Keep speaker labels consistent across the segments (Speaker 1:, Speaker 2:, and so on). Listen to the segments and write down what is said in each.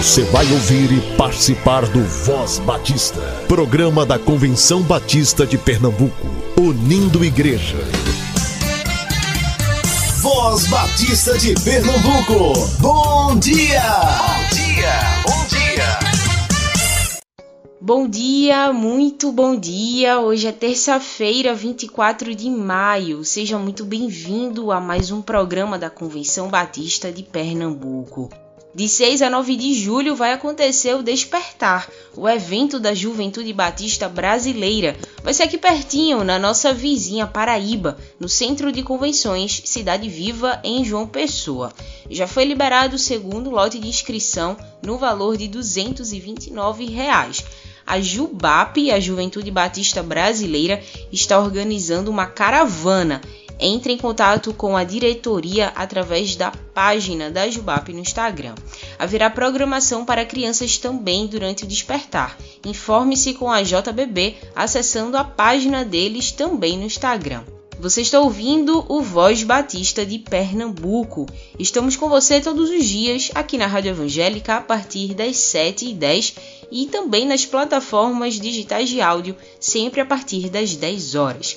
Speaker 1: Você vai ouvir e participar do Voz Batista, programa da Convenção Batista de Pernambuco, unindo igreja.
Speaker 2: Voz Batista de Pernambuco, bom dia! Bom dia, bom
Speaker 3: dia! Bom dia, muito bom dia! Hoje é terça-feira, 24 de maio. Seja muito bem-vindo a mais um programa da Convenção Batista de Pernambuco. De 6 a 9 de julho vai acontecer o Despertar, o evento da Juventude Batista Brasileira. Vai ser aqui pertinho, na nossa vizinha Paraíba, no Centro de Convenções Cidade Viva, em João Pessoa. Já foi liberado o segundo lote de inscrição no valor de 229 reais. A JUBAP, a Juventude Batista Brasileira, está organizando uma caravana entre em contato com a diretoria através da página da Jubap no Instagram. Haverá programação para crianças também durante o despertar. Informe-se com a JBB acessando a página deles também no Instagram. Você está ouvindo o Voz Batista de Pernambuco. Estamos com você todos os dias aqui na Rádio Evangélica a partir das 7h10 e também nas plataformas digitais de áudio, sempre a partir das 10 horas.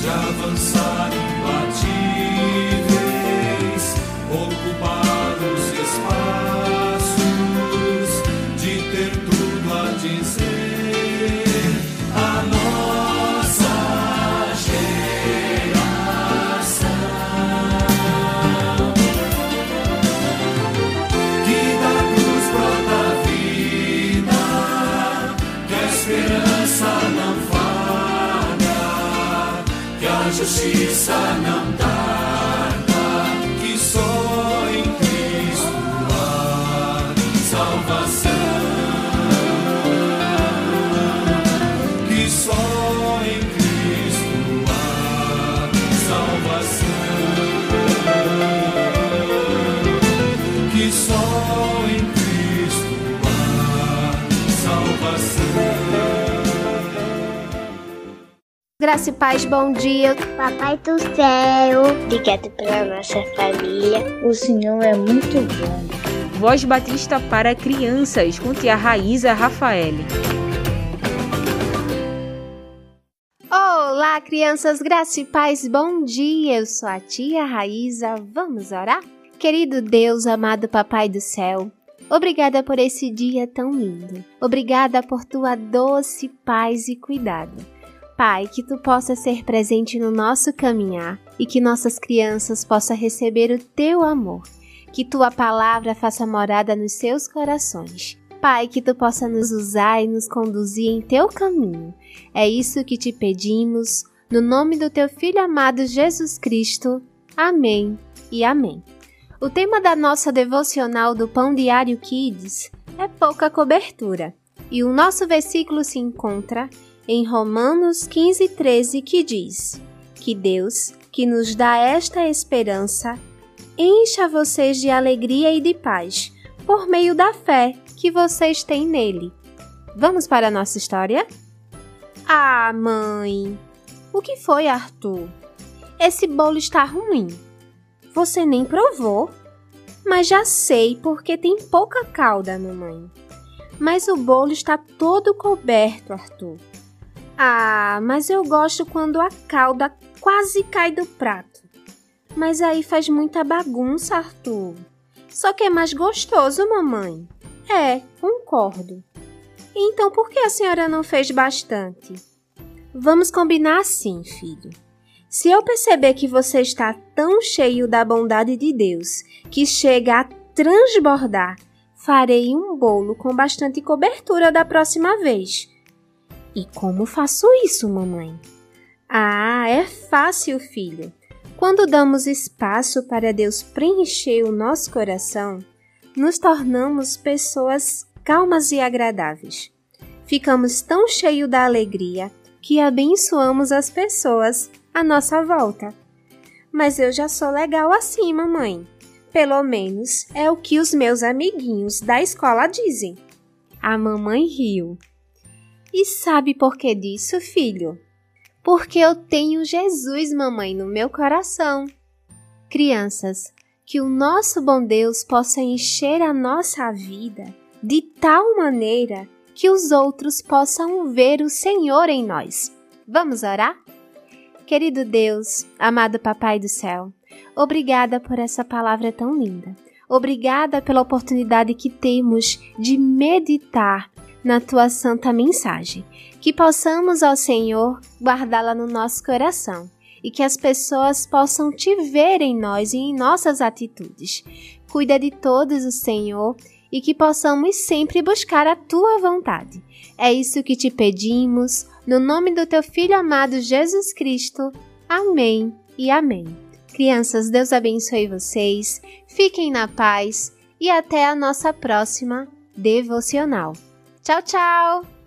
Speaker 4: De avançar imbatíveis, sun.
Speaker 5: Graça e paz, bom dia.
Speaker 6: Papai do céu, obrigado pela nossa família.
Speaker 7: O Senhor é muito bom.
Speaker 3: Voz Batista para crianças, com tia Raíza Rafael.
Speaker 5: Olá, crianças, graça e paz, bom dia. Eu sou a tia Raíza. Vamos orar? Querido Deus, amado Papai do céu, obrigada por esse dia tão lindo. Obrigada por tua doce paz e cuidado. Pai, que tu possa ser presente no nosso caminhar e que nossas crianças possam receber o teu amor. Que tua palavra faça morada nos seus corações. Pai, que tu possa nos usar e nos conduzir em teu caminho. É isso que te pedimos, no nome do teu filho amado Jesus Cristo. Amém e amém. O tema da nossa devocional do Pão Diário Kids é pouca cobertura. E o nosso versículo se encontra em Romanos 15, 13, que diz: Que Deus, que nos dá esta esperança, encha vocês de alegria e de paz, por meio da fé que vocês têm nele. Vamos para a nossa história? Ah, mãe! O que foi, Arthur? Esse bolo está ruim. Você nem provou. Mas já sei porque tem pouca calda, mamãe. Mas o bolo está todo coberto, Arthur. Ah, mas eu gosto quando a calda quase cai do prato. Mas aí faz muita bagunça, Arthur. Só que é mais gostoso, mamãe. É, concordo. Então por que a senhora não fez bastante? Vamos combinar assim, filho. Se eu perceber que você está tão cheio da bondade de Deus que chega a transbordar, farei um bolo com bastante cobertura da próxima vez. E como faço isso, mamãe? Ah, é fácil, filho. Quando damos espaço para Deus preencher o nosso coração, nos tornamos pessoas calmas e agradáveis. Ficamos tão cheios da alegria que abençoamos as pessoas à nossa volta. Mas eu já sou legal assim, mamãe. Pelo menos é o que os meus amiguinhos da escola dizem. A mamãe riu. E sabe por que disso, filho? Porque eu tenho Jesus, mamãe, no meu coração. Crianças, que o nosso bom Deus possa encher a nossa vida de tal maneira que os outros possam ver o Senhor em nós. Vamos orar? Querido Deus, amado Papai do céu, obrigada por essa palavra tão linda. Obrigada pela oportunidade que temos de meditar na tua santa mensagem. Que possamos, ó Senhor, guardá-la no nosso coração e que as pessoas possam te ver em nós e em nossas atitudes. Cuida de todos, o Senhor, e que possamos sempre buscar a tua vontade. É isso que te pedimos, no nome do teu Filho amado Jesus Cristo. Amém e amém. Crianças, Deus abençoe vocês, fiquem na paz e até a nossa próxima devocional. Tchau, tchau!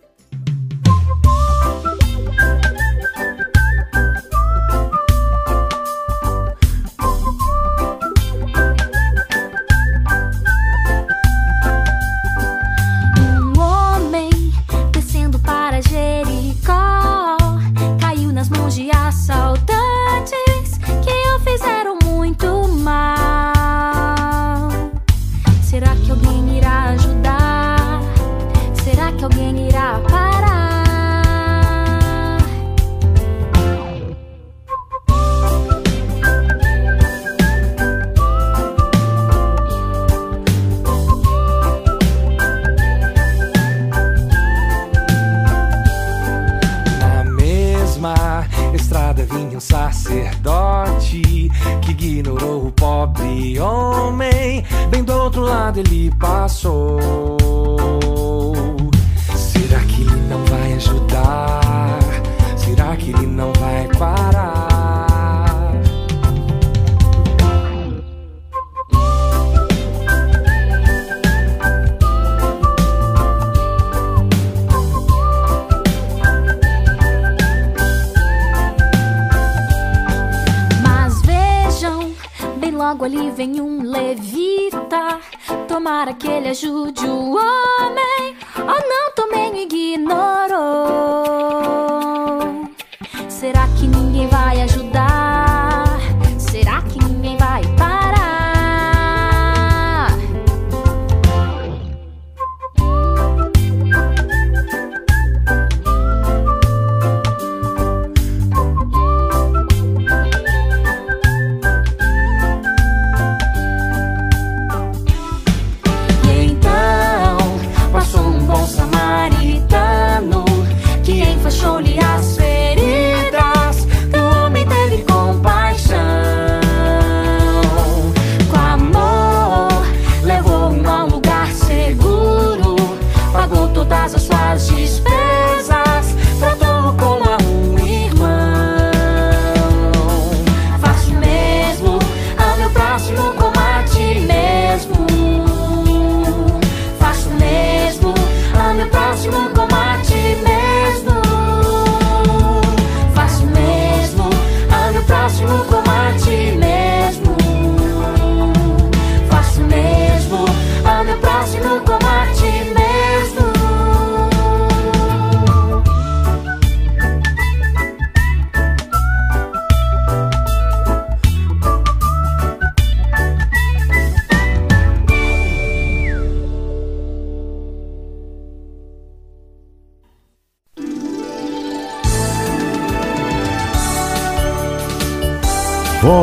Speaker 8: que
Speaker 9: le pasó.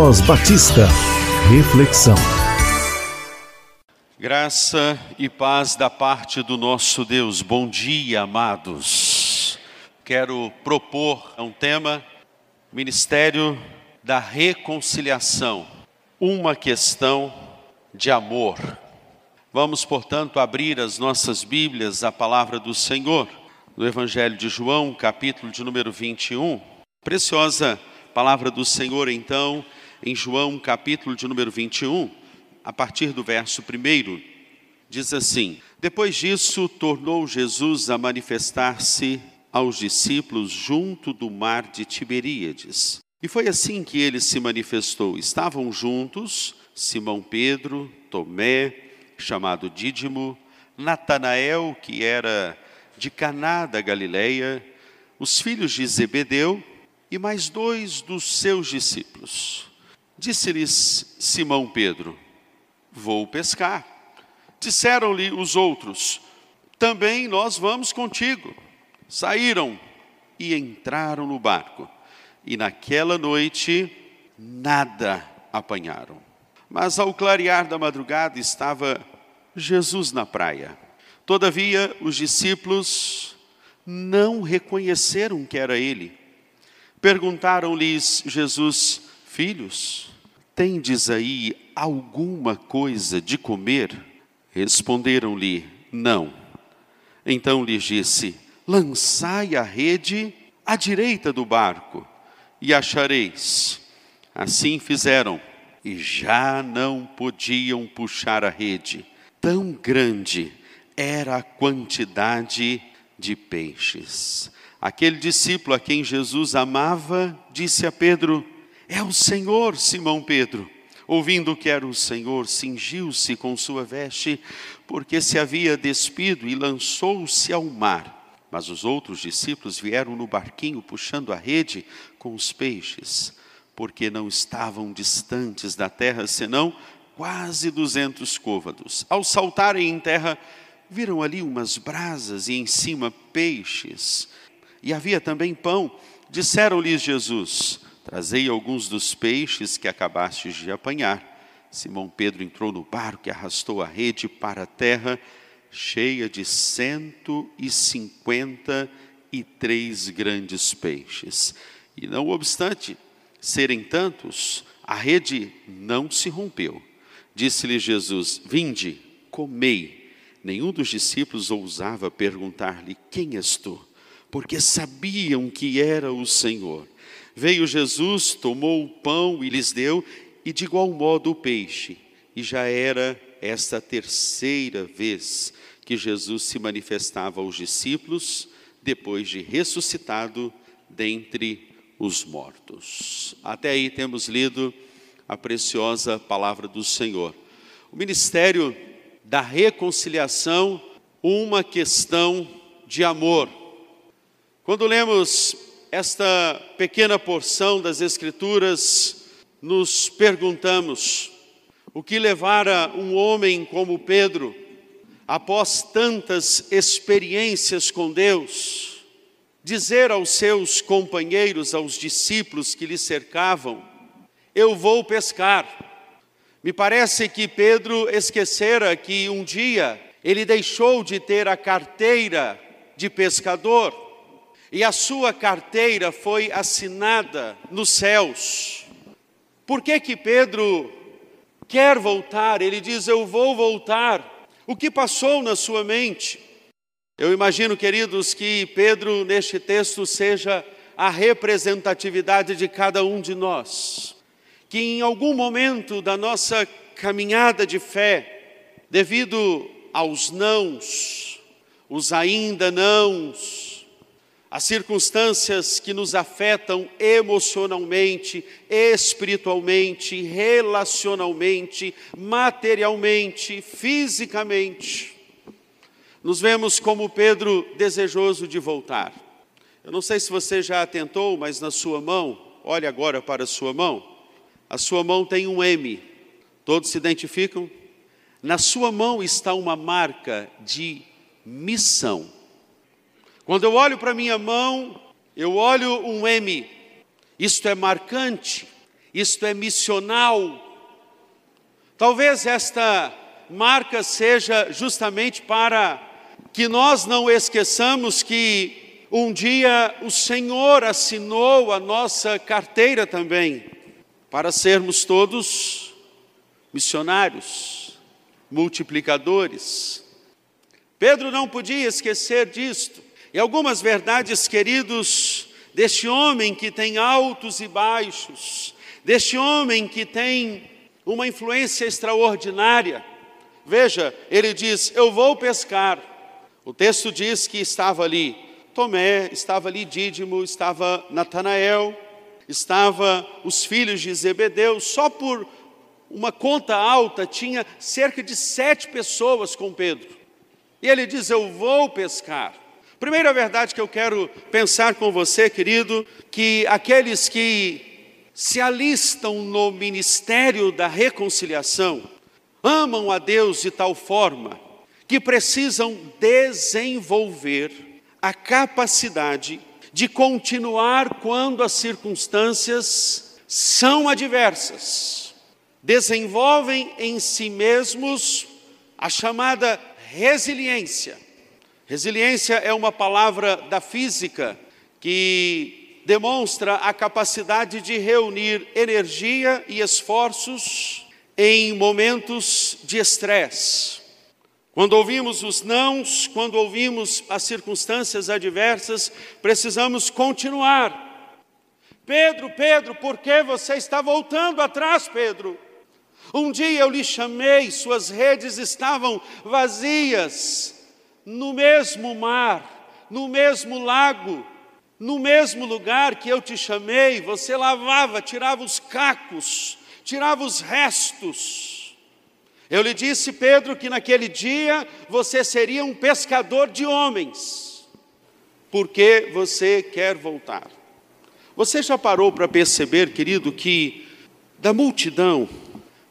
Speaker 1: Voz Batista. Reflexão.
Speaker 10: Graça e paz da parte do nosso Deus. Bom dia, amados. Quero propor um tema: Ministério da Reconciliação. Uma questão de amor. Vamos, portanto, abrir as nossas Bíblias à palavra do Senhor, no Evangelho de João, capítulo de número 21. Preciosa palavra do Senhor, então, em João, capítulo de número 21, a partir do verso 1, diz assim: Depois disso, tornou Jesus a manifestar-se aos discípulos junto do mar de Tiberíades. E foi assim que ele se manifestou. Estavam juntos Simão Pedro, Tomé, chamado Dídimo, Natanael, que era de Caná da Galileia, os filhos de Zebedeu e mais dois dos seus discípulos. Disse-lhes Simão Pedro: Vou pescar. Disseram-lhe os outros: Também nós vamos contigo. Saíram e entraram no barco. E naquela noite nada apanharam. Mas ao clarear da madrugada estava Jesus na praia. Todavia os discípulos não reconheceram que era ele. Perguntaram-lhes Jesus: Filhos, tendes aí alguma coisa de comer? Responderam-lhe: Não. Então lhes disse: Lançai a rede à direita do barco e achareis. Assim fizeram e já não podiam puxar a rede. Tão grande era a quantidade de peixes. Aquele discípulo a quem Jesus amava disse a Pedro: É o Senhor, Simão Pedro. Ouvindo que era o Senhor, cingiu-se com sua veste, porque se havia despido e lançou-se ao mar. Mas os outros discípulos vieram no barquinho puxando a rede com os peixes, porque não estavam distantes da terra, senão quase duzentos côvados. Ao saltarem em terra, viram ali umas brasas e em cima peixes e havia também pão. Disseram-lhes Jesus: Trazei alguns dos peixes que acabastes de apanhar. Simão Pedro entrou no barco e arrastou a rede para a terra, cheia de cento e cinquenta e três grandes peixes. E não obstante serem tantos, a rede não se rompeu. Disse-lhe Jesus: Vinde, comei. Nenhum dos discípulos ousava perguntar-lhe: Quem és tu? porque sabiam que era o Senhor. Veio Jesus, tomou o pão e lhes deu, e de igual modo o peixe. E já era esta terceira vez que Jesus se manifestava aos discípulos, depois de ressuscitado dentre os mortos. Até aí temos lido a preciosa palavra do Senhor. O ministério da reconciliação, uma questão de amor. Quando lemos esta pequena porção das Escrituras, nos perguntamos o que levara um homem como Pedro, após tantas experiências com Deus, dizer aos seus companheiros, aos discípulos que lhe cercavam: Eu vou pescar. Me parece que Pedro esquecera que um dia ele deixou de ter a carteira de pescador e a sua carteira foi assinada nos céus. Por que que Pedro quer voltar? Ele diz: Eu vou voltar. O que passou na sua mente? Eu imagino, queridos, que Pedro, neste texto, seja a representatividade de cada um de nós. Que em algum momento da nossa caminhada de fé, devido aos nãos, os ainda nãos, as circunstâncias que nos afetam emocionalmente, espiritualmente, relacionalmente, materialmente, fisicamente. Nos vemos como Pedro desejoso de voltar. Eu não sei se você já atentou, mas na sua mão, olhe agora para a sua mão, a sua mão tem um M. Todos se identificam? Na sua mão está uma marca de missão. Quando eu olho para minha mão, eu olho um M. Isto é marcante, isto é missional. Talvez esta marca seja justamente para que nós não esqueçamos que um dia o Senhor assinou a nossa carteira também, para sermos todos missionários, multiplicadores. Pedro não podia esquecer disto. E algumas verdades, queridos, deste homem que tem altos e baixos, deste homem que tem uma influência extraordinária. Veja, ele diz: Eu vou pescar. O texto diz que estava ali Tomé, estava ali Dídimo, estava Natanael, estava os filhos de Zebedeu, só por uma conta alta tinha cerca de sete pessoas com Pedro. E ele diz: Eu vou pescar. Primeira verdade que eu quero pensar com você, querido, que aqueles que se alistam no ministério da reconciliação amam a Deus de tal forma que precisam desenvolver a capacidade de continuar quando as circunstâncias são adversas. Desenvolvem em si mesmos a chamada resiliência. Resiliência é uma palavra da física que demonstra a capacidade de reunir energia e esforços em momentos de estresse. Quando ouvimos os nãos, quando ouvimos as circunstâncias adversas, precisamos continuar. Pedro, Pedro, por que você está voltando atrás, Pedro? Um dia eu lhe chamei, suas redes estavam vazias, no mesmo mar, no mesmo lago, no mesmo lugar que eu te chamei, você lavava, tirava os cacos, tirava os restos. Eu lhe disse, Pedro, que naquele dia você seria um pescador de homens, porque você quer voltar. Você já parou para perceber, querido, que da multidão,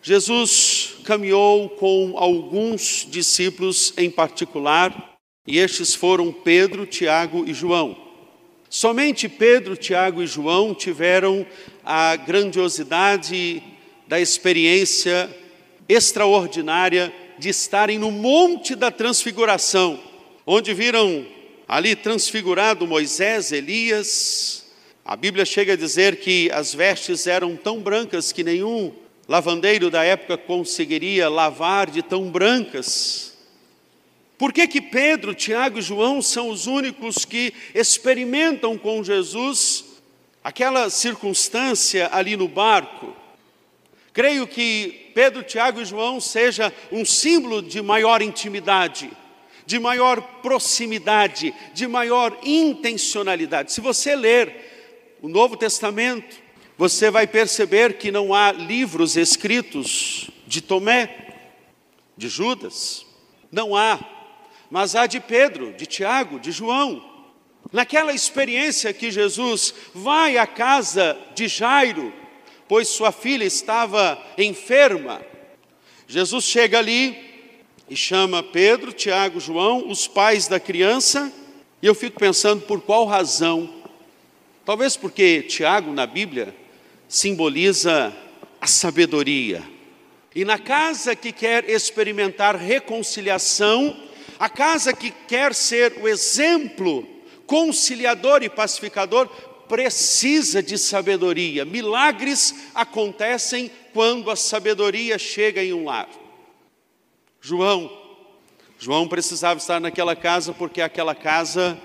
Speaker 10: Jesus caminhou com alguns discípulos em particular, e estes foram Pedro, Tiago e João. Somente Pedro, Tiago e João tiveram a grandiosidade da experiência extraordinária de estarem no Monte da Transfiguração, onde viram ali transfigurado Moisés, Elias. A Bíblia chega a dizer que as vestes eram tão brancas que nenhum lavandeiro da época conseguiria lavar de tão brancas. Por que, que Pedro, Tiago e João são os únicos que experimentam com Jesus aquela circunstância ali no barco? Creio que Pedro, Tiago e João seja um símbolo de maior intimidade, de maior proximidade, de maior intencionalidade. Se você ler o Novo Testamento, você vai perceber que não há livros escritos de Tomé, de Judas, não há, mas há de Pedro, de Tiago, de João. Naquela experiência que Jesus vai à casa de Jairo, pois sua filha estava enferma, Jesus chega ali e chama Pedro, Tiago, João, os pais da criança, e eu fico pensando por qual razão. Talvez porque Tiago na Bíblia simboliza a sabedoria. E na casa que quer experimentar reconciliação, a casa que quer ser o exemplo conciliador e pacificador, precisa de sabedoria. Milagres acontecem quando a sabedoria chega em um lar. João, João precisava estar naquela casa porque aquela casa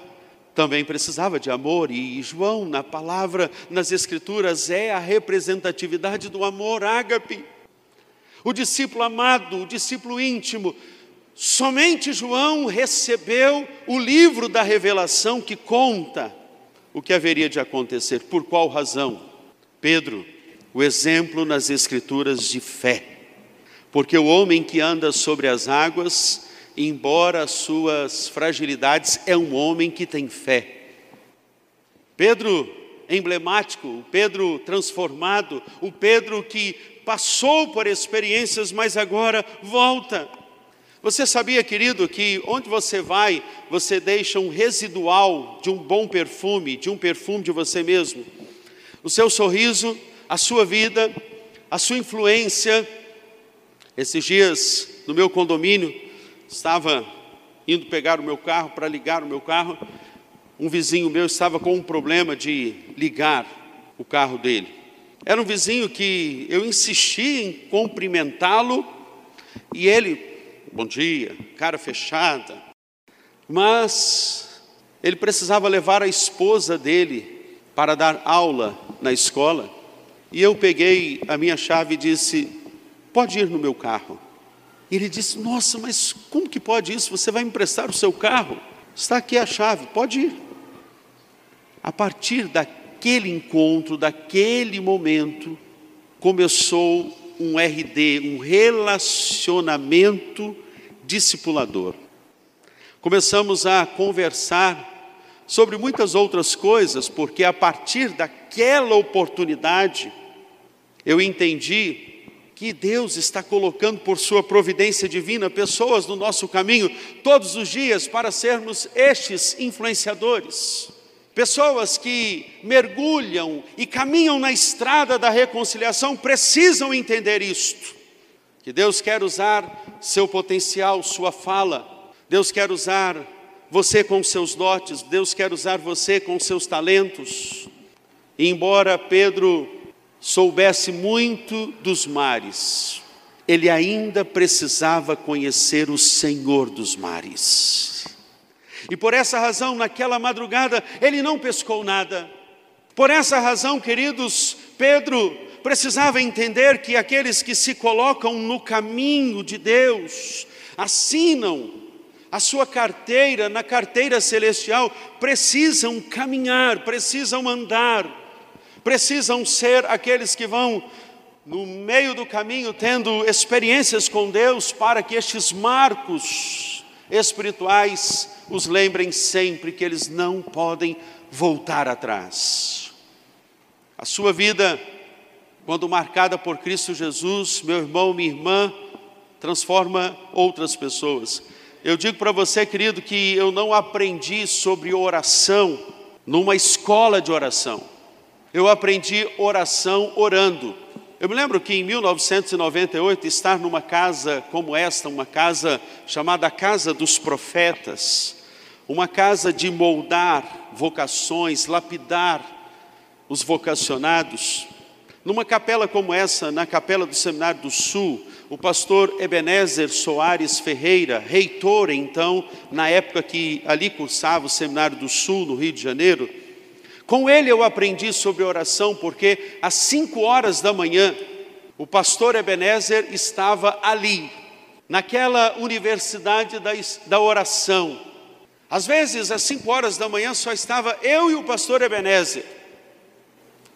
Speaker 10: também precisava de amor, e João, na palavra, nas Escrituras, é a representatividade do amor ágape. O discípulo amado, o discípulo íntimo, somente João recebeu o livro da revelação que conta o que haveria de acontecer. Por qual razão? Pedro, o exemplo nas Escrituras de fé. Porque o homem que anda sobre as águas embora as suas fragilidades, é um homem que tem fé. Pedro emblemático, o Pedro transformado, o Pedro que passou por experiências, mas agora volta. Você sabia, querido, que onde você vai, você deixa um residual de um bom perfume, de um perfume de você mesmo? O seu sorriso, a sua vida, a sua influência. Esses dias, no meu condomínio, estava indo pegar o meu carro para ligar o meu carro. Um vizinho meu estava com um problema de ligar o carro dele. Era um vizinho que eu insisti em cumprimentá-lo e ele, bom dia, cara fechada. Mas ele precisava levar a esposa dele para dar aula na escola, e eu peguei a minha chave e disse: Pode ir no meu carro. Ele disse: Nossa, mas como que pode isso? Você vai emprestar o seu carro? Está aqui a chave, pode ir. A partir daquele encontro, daquele momento, começou um RD, um relacionamento discipulador. Começamos a conversar sobre muitas outras coisas, porque a partir daquela oportunidade eu entendi que Deus está colocando por sua providência divina pessoas no nosso caminho todos os dias para sermos estes influenciadores. Pessoas que mergulham e caminham na estrada da reconciliação precisam entender isto. Que Deus quer usar seu potencial, sua fala. Deus quer usar você com seus dotes, Deus quer usar você com seus talentos. E embora Pedro soubesse muito dos mares, ele ainda precisava conhecer o Senhor dos mares. E por essa razão, naquela madrugada, ele não pescou nada. Por essa razão, queridos, Pedro precisava entender que aqueles que se colocam no caminho de Deus, assinam a sua carteira na carteira celestial, precisam caminhar, precisam andar precisam ser aqueles que vão no meio do caminho tendo experiências com Deus para que estes marcos espirituais os lembrem sempre que eles não podem voltar atrás. A sua vida, quando marcada por Cristo Jesus, meu irmão, minha irmã, transforma outras pessoas. Eu digo para você, querido, que eu não aprendi sobre oração numa escola de oração eu aprendi oração orando. Eu me lembro que em 1998, estar numa casa como esta, uma casa chamada Casa dos Profetas, uma casa de moldar vocações, lapidar os vocacionados, numa capela como essa, na capela do Seminário do Sul, o pastor Ebenezer Soares Ferreira, reitor então, na época que ali cursava o Seminário do Sul, no Rio de Janeiro, com ele eu aprendi sobre oração, porque às cinco horas da manhã, o pastor Ebenezer estava ali, naquela universidade da, oração. Às vezes, às cinco horas da manhã, só estava eu e o pastor Ebenezer.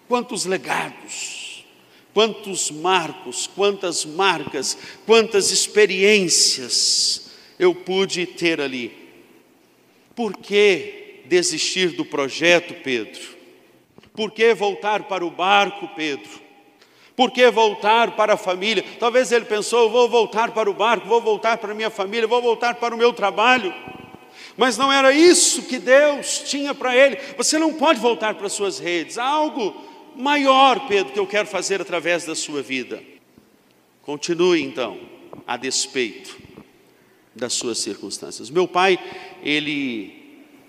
Speaker 10: Quantos legados, quantos marcos, quantas marcas, quantas experiências eu pude ter ali. Por quê? Desistir do projeto, Pedro? Por que voltar para o barco, Pedro? Por que voltar para a família? Talvez ele pensou: vou voltar para o barco, vou voltar para a minha família, vou voltar para o meu trabalho. Mas não era isso que Deus tinha para ele. Você não pode voltar para as suas redes. Há algo maior, Pedro, que eu quero fazer através da sua vida. Continue então, a despeito das suas circunstâncias. Meu pai, ele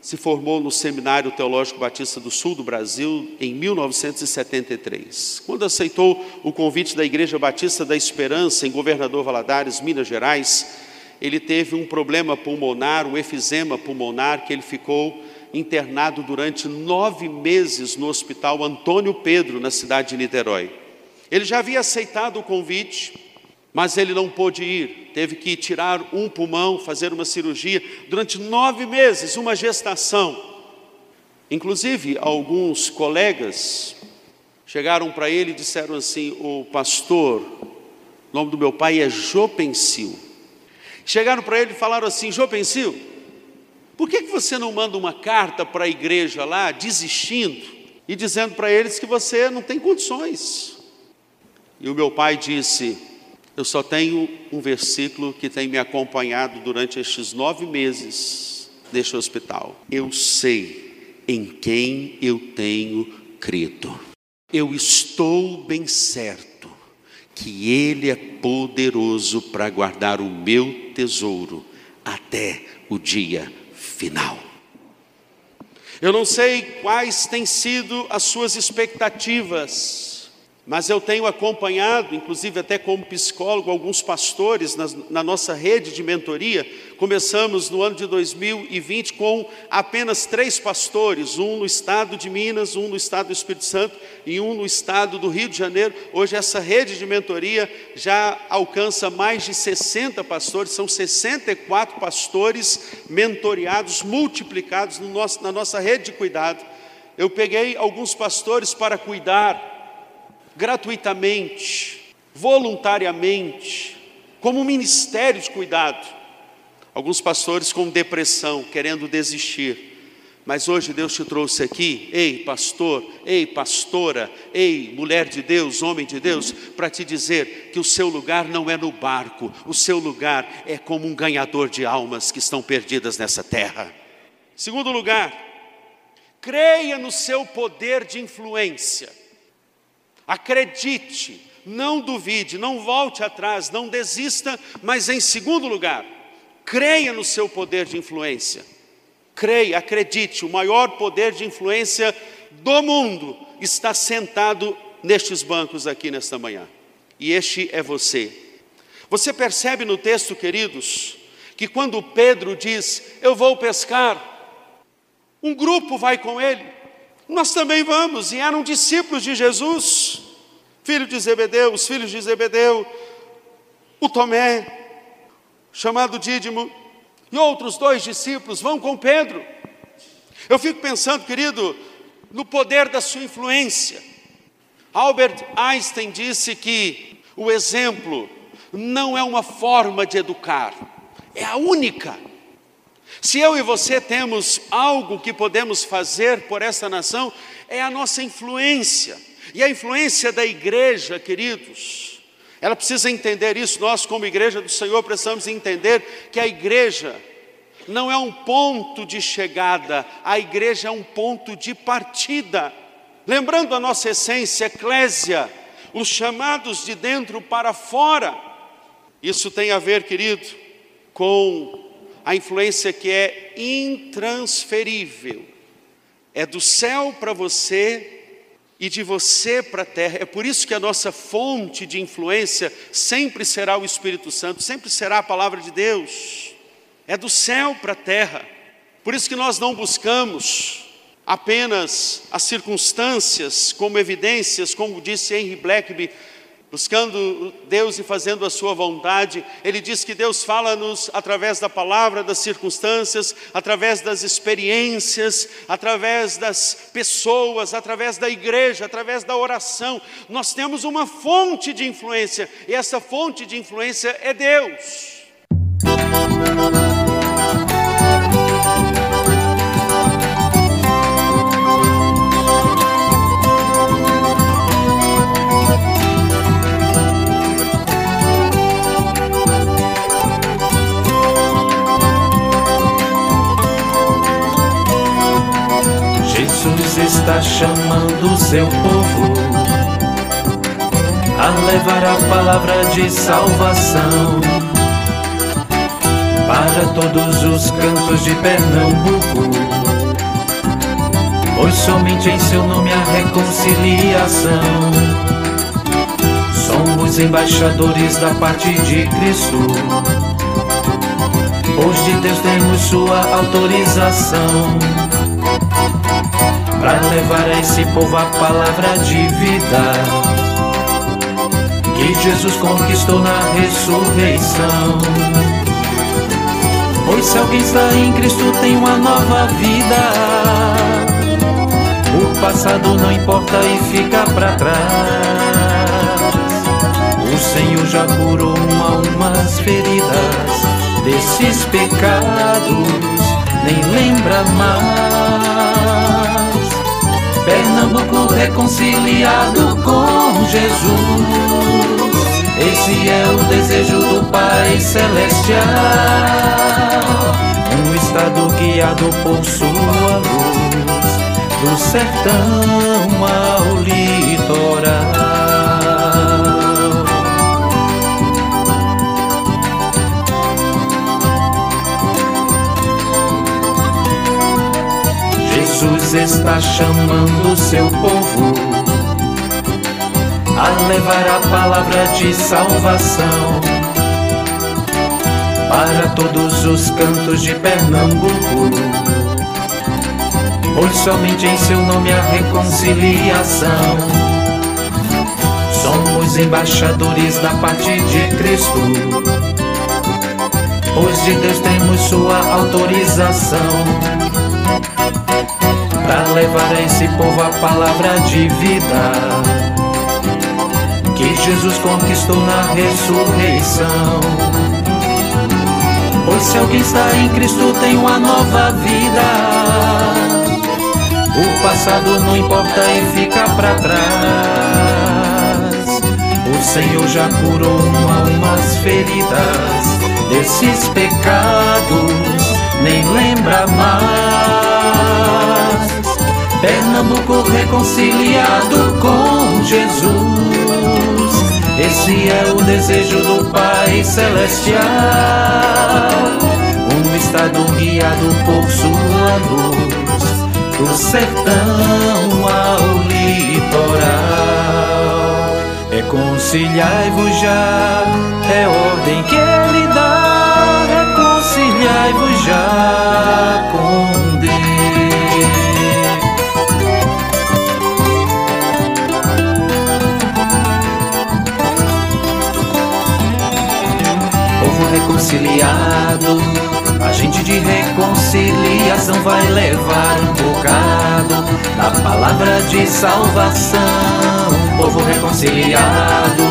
Speaker 10: se formou no Seminário Teológico Batista do Sul do Brasil em 1973. Quando aceitou o convite da Igreja Batista da Esperança em Governador Valadares, Minas Gerais, ele teve um problema pulmonar, um efizema pulmonar, que ele ficou internado durante nove meses no Hospital Antônio Pedro, na cidade de Niterói. Ele já havia aceitado o convite, mas ele não pôde ir, teve que tirar um pulmão, fazer uma cirurgia durante nove meses, uma gestação. Inclusive, alguns colegas chegaram para ele e disseram assim: O pastor, o nome do meu pai é Jopensil. Chegaram para ele e falaram assim: Jopensil, por que, que você não manda uma carta para a igreja lá, desistindo e dizendo para eles que você não tem condições? E o meu pai disse: eu só tenho um versículo que tem me acompanhado durante estes nove meses deste hospital. Eu sei em quem eu tenho crido. Eu estou bem certo que Ele é poderoso para guardar o meu tesouro até o dia final. Eu não sei quais têm sido as suas expectativas mas eu tenho acompanhado, inclusive até como psicólogo, alguns pastores na, na, nossa rede de mentoria, Começamos no ano de 2020 com apenas três pastores, um no estado de Minas, um no estado do Espírito Santo e um no estado do Rio de Janeiro. Hoje essa rede de mentoria já alcança mais de 60 pastores, são 64 pastores mentoriados, multiplicados no nosso, na nossa rede de cuidado. Eu peguei alguns pastores para cuidar gratuitamente, voluntariamente, como ministério de cuidado Alguns pastores com depressão, querendo desistir. Mas hoje Deus te trouxe aqui, ei pastor, ei pastora, ei mulher de Deus, homem de Deus, para te dizer que o seu lugar não é no barco, o seu lugar é como um ganhador de almas que estão perdidas nessa terra. Segundo lugar, creia no seu poder de influência. Acredite, não duvide, não volte atrás, não desista, mas em segundo lugar, Creia no seu poder de influência. Creia, acredite, o maior poder de influência do mundo está sentado nestes bancos aqui nesta manhã. E este é você. Você percebe no texto, queridos, que quando Pedro diz: Eu vou pescar, um grupo vai com ele, nós também vamos, e eram discípulos de Jesus, filho de Zebedeu, os filhos de Zebedeu, o Tomé, chamado Dídimo, e outros dois discípulos vão com Pedro. Eu fico pensando, querido, no poder da sua influência. Albert Einstein disse que o exemplo não é uma forma de educar, é a única. Se eu e você temos algo que podemos fazer por essa nação, é a nossa influência. E a influência da igreja, queridos, ela precisa entender isso. Nós, como igreja do Senhor, precisamos entender que a igreja não é um ponto de chegada, a igreja é um ponto de partida. Lembrando a nossa essência, eclésia, os chamados de dentro para fora. Isso tem a ver, querido, com a influência que é intransferível. É do céu para você e de você para a terra. É por isso que a nossa fonte de influência sempre será o Espírito Santo, sempre será a palavra de Deus. É do céu para a terra. Por isso que nós não buscamos apenas as circunstâncias como evidências, como disse Henry Blackby, buscando Deus e fazendo a sua vontade. Ele diz que Deus fala-nos através da palavra, das circunstâncias, através das experiências, através das pessoas, através da igreja, através da oração. Nós temos uma fonte de influência e essa fonte de influência é Deus.
Speaker 11: Está chamando o seu povo a levar a palavra de salvação para todos os cantos de Pernambuco. Pois somente em seu nome há reconciliação. Somos embaixadores da parte de Cristo. Pois de Deus temos sua autorização para levar a esse povo a palavra de vida que Jesus conquistou na ressurreição. Pois se alguém está em Cristo tem uma nova vida. O passado não importa e fica para trás. O Senhor já curou uma umas feridas desses pecados, nem lembra mais. Pernambuco reconciliado com Jesus. Esse é o desejo do Pai Celestial. Um estado guiado por sua luz, do sertão ao litoral. Jesus está chamando o seu povo a levar a palavra de salvação para todos os cantos de Pernambuco. Pois somente em seu nome há reconciliação. Somos embaixadores da parte de Cristo. Pois de Deus temos sua autorização para levar a esse povo a palavra de vida que Jesus conquistou na ressurreição. Pois se alguém está em Cristo tem uma nova vida. O passado não importa e fica para trás. O Senhor já curou almas feridas desses pecados, nem lembra mais. Pernambuco reconciliado com Jesus. Esse é o desejo do Pai Celestial. Um estado guiado por sua luz, do sertão ao litoral. Reconciliai-vos já, é ordem que gente de reconciliação vai levar um bocado da palavra de salvação. Povo reconciliado.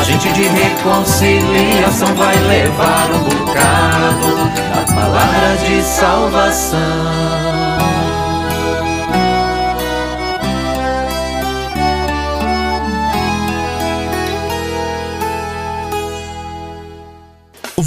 Speaker 11: A gente de reconciliação vai levar um bocado da palavra de salvação.